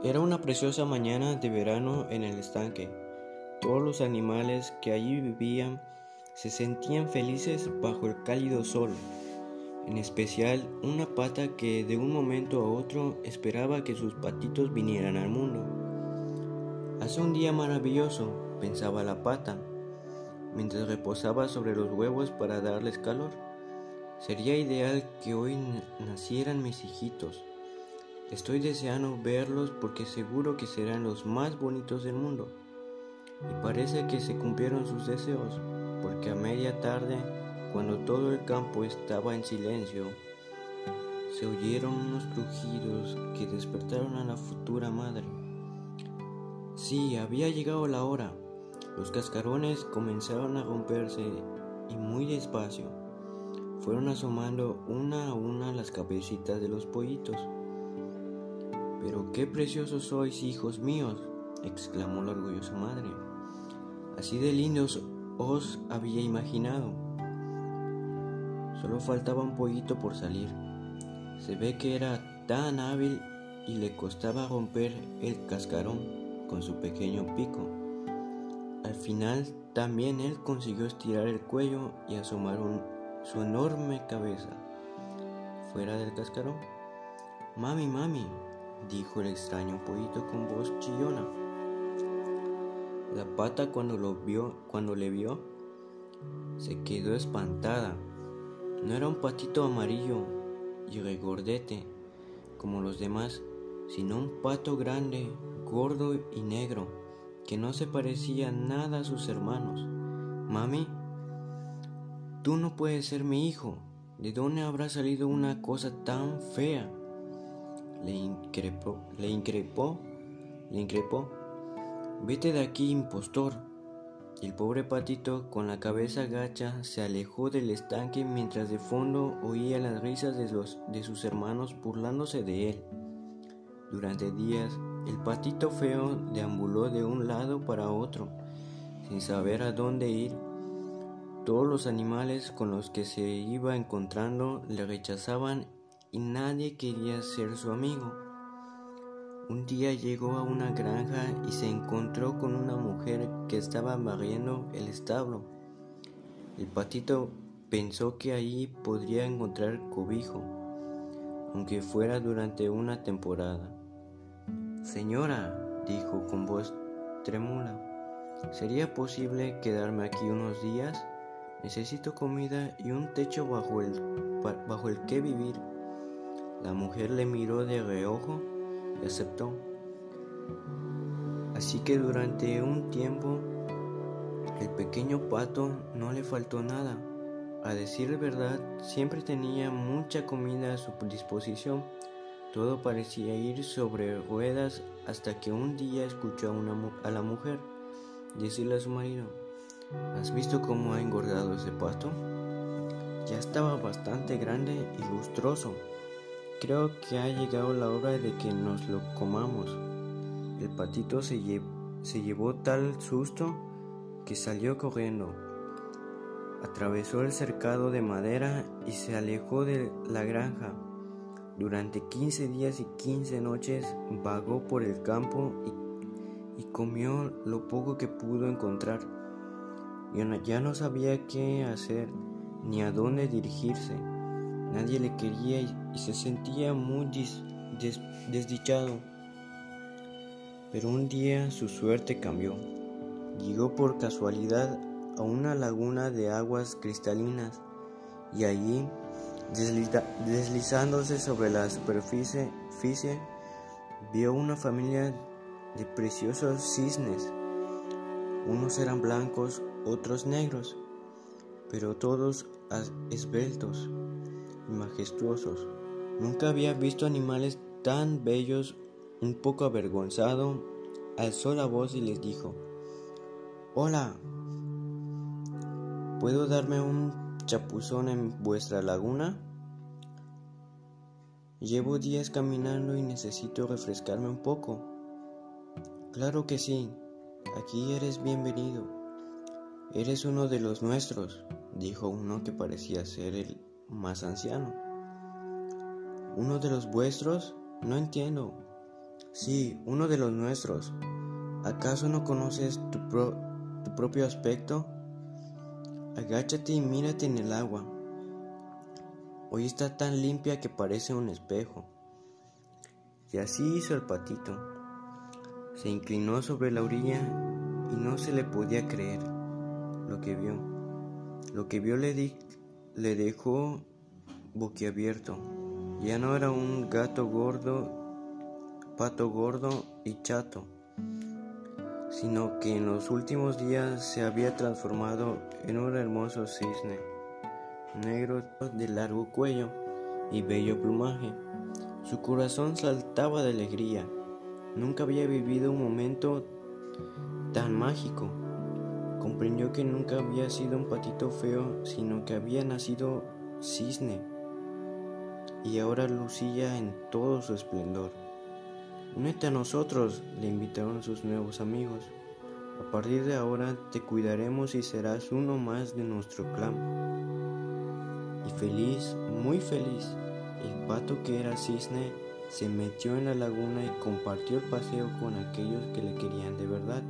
Era una preciosa mañana de verano en el estanque. Todos los animales que allí vivían se sentían felices bajo el cálido sol, en especial una pata que de un momento a otro esperaba que sus patitos vinieran al mundo. Hace un día maravilloso, pensaba la pata, mientras reposaba sobre los huevos para darles calor. Sería ideal que hoy nacieran mis hijitos. Estoy deseando verlos porque seguro que serán los más bonitos del mundo. Y parece que se cumplieron sus deseos, porque a media tarde, cuando todo el campo estaba en silencio, se oyeron unos crujidos que despertaron a la futura madre. Sí, había llegado la hora. Los cascarones comenzaron a romperse y muy despacio fueron asomando una a una las cabecitas de los pollitos. Pero qué preciosos sois, hijos míos, exclamó la orgullosa madre. Así de lindos os había imaginado. Solo faltaba un pollito por salir. Se ve que era tan hábil y le costaba romper el cascarón con su pequeño pico. Al final también él consiguió estirar el cuello y asomar su enorme cabeza fuera del cascarón. Mami, mami, dijo el extraño pollito con voz chillona. La pata cuando lo vio, cuando le vio, se quedó espantada. No era un patito amarillo y regordete como los demás, sino un pato grande, gordo y negro, que no se parecía nada a sus hermanos. Mami, tú no puedes ser mi hijo. ¿De dónde habrá salido una cosa tan fea? Le increpó, le increpó, le increpó. Vete de aquí, impostor. el pobre patito, con la cabeza gacha, se alejó del estanque mientras de fondo oía las risas de, los, de sus hermanos burlándose de él. Durante días, el patito feo deambuló de un lado para otro, sin saber a dónde ir. Todos los animales con los que se iba encontrando le rechazaban y nadie quería ser su amigo. Un día llegó a una granja y se encontró con una mujer que estaba barriendo el establo. El patito pensó que allí podría encontrar cobijo, aunque fuera durante una temporada. Señora, dijo con voz trémula, ¿sería posible quedarme aquí unos días? Necesito comida y un techo bajo el, bajo el que vivir. La mujer le miró de reojo y aceptó. Así que durante un tiempo el pequeño pato no le faltó nada. A decir verdad, siempre tenía mucha comida a su disposición. Todo parecía ir sobre ruedas hasta que un día escuchó a, a la mujer decirle a su marido, ¿has visto cómo ha engordado ese pato? Ya estaba bastante grande y lustroso. Creo que ha llegado la hora de que nos lo comamos. El patito se, llevó tal susto que salió corriendo. Atravesó el cercado de madera y se alejó de la granja. Durante 15 días y 15 noches vagó por el campo y, y comió lo poco que pudo encontrar. Ya no sabía qué hacer ni a dónde dirigirse. Nadie le quería y se sentía muy desdichado. Pero un día su suerte cambió. Llegó por casualidad a una laguna de aguas cristalinas y allí, deslizándose sobre la superficie, vio una familia de preciosos cisnes. Unos eran blancos, otros negros, pero todos esbeltos majestuosos. Nunca había visto animales tan bellos. Un poco avergonzado, alzó la voz y les dijo, Hola, ¿puedo darme un chapuzón en vuestra laguna? Llevo días caminando y necesito refrescarme un poco. Claro que sí, aquí eres bienvenido. Eres uno de los nuestros, dijo uno que parecía ser el más anciano. ¿Uno de los vuestros? No entiendo. Sí, uno de los nuestros. ¿Acaso no conoces tu, tu propio aspecto? Agáchate y mírate en el agua. Hoy está tan limpia que parece un espejo. Y así hizo el patito. Se inclinó sobre la orilla y no se le podía creer lo que vio. Lo que vio le, le dejó boquiabierto. Ya no era un gato gordo, pato gordo y chato, sino que en los últimos días se había transformado en un hermoso cisne negro de largo cuello y bello plumaje. Su corazón saltaba de alegría. Nunca había vivido un momento tan mágico. Comprendió que nunca había sido un patito feo, sino que había nacido cisne y ahora lucía en todo su esplendor. Únete a nosotros, le invitaron sus nuevos amigos. A partir de ahora te cuidaremos y serás uno más de nuestro clan feliz, muy feliz, el pato que era cisne se metió en la laguna y compartió el paseo con aquellos que le querían de verdad.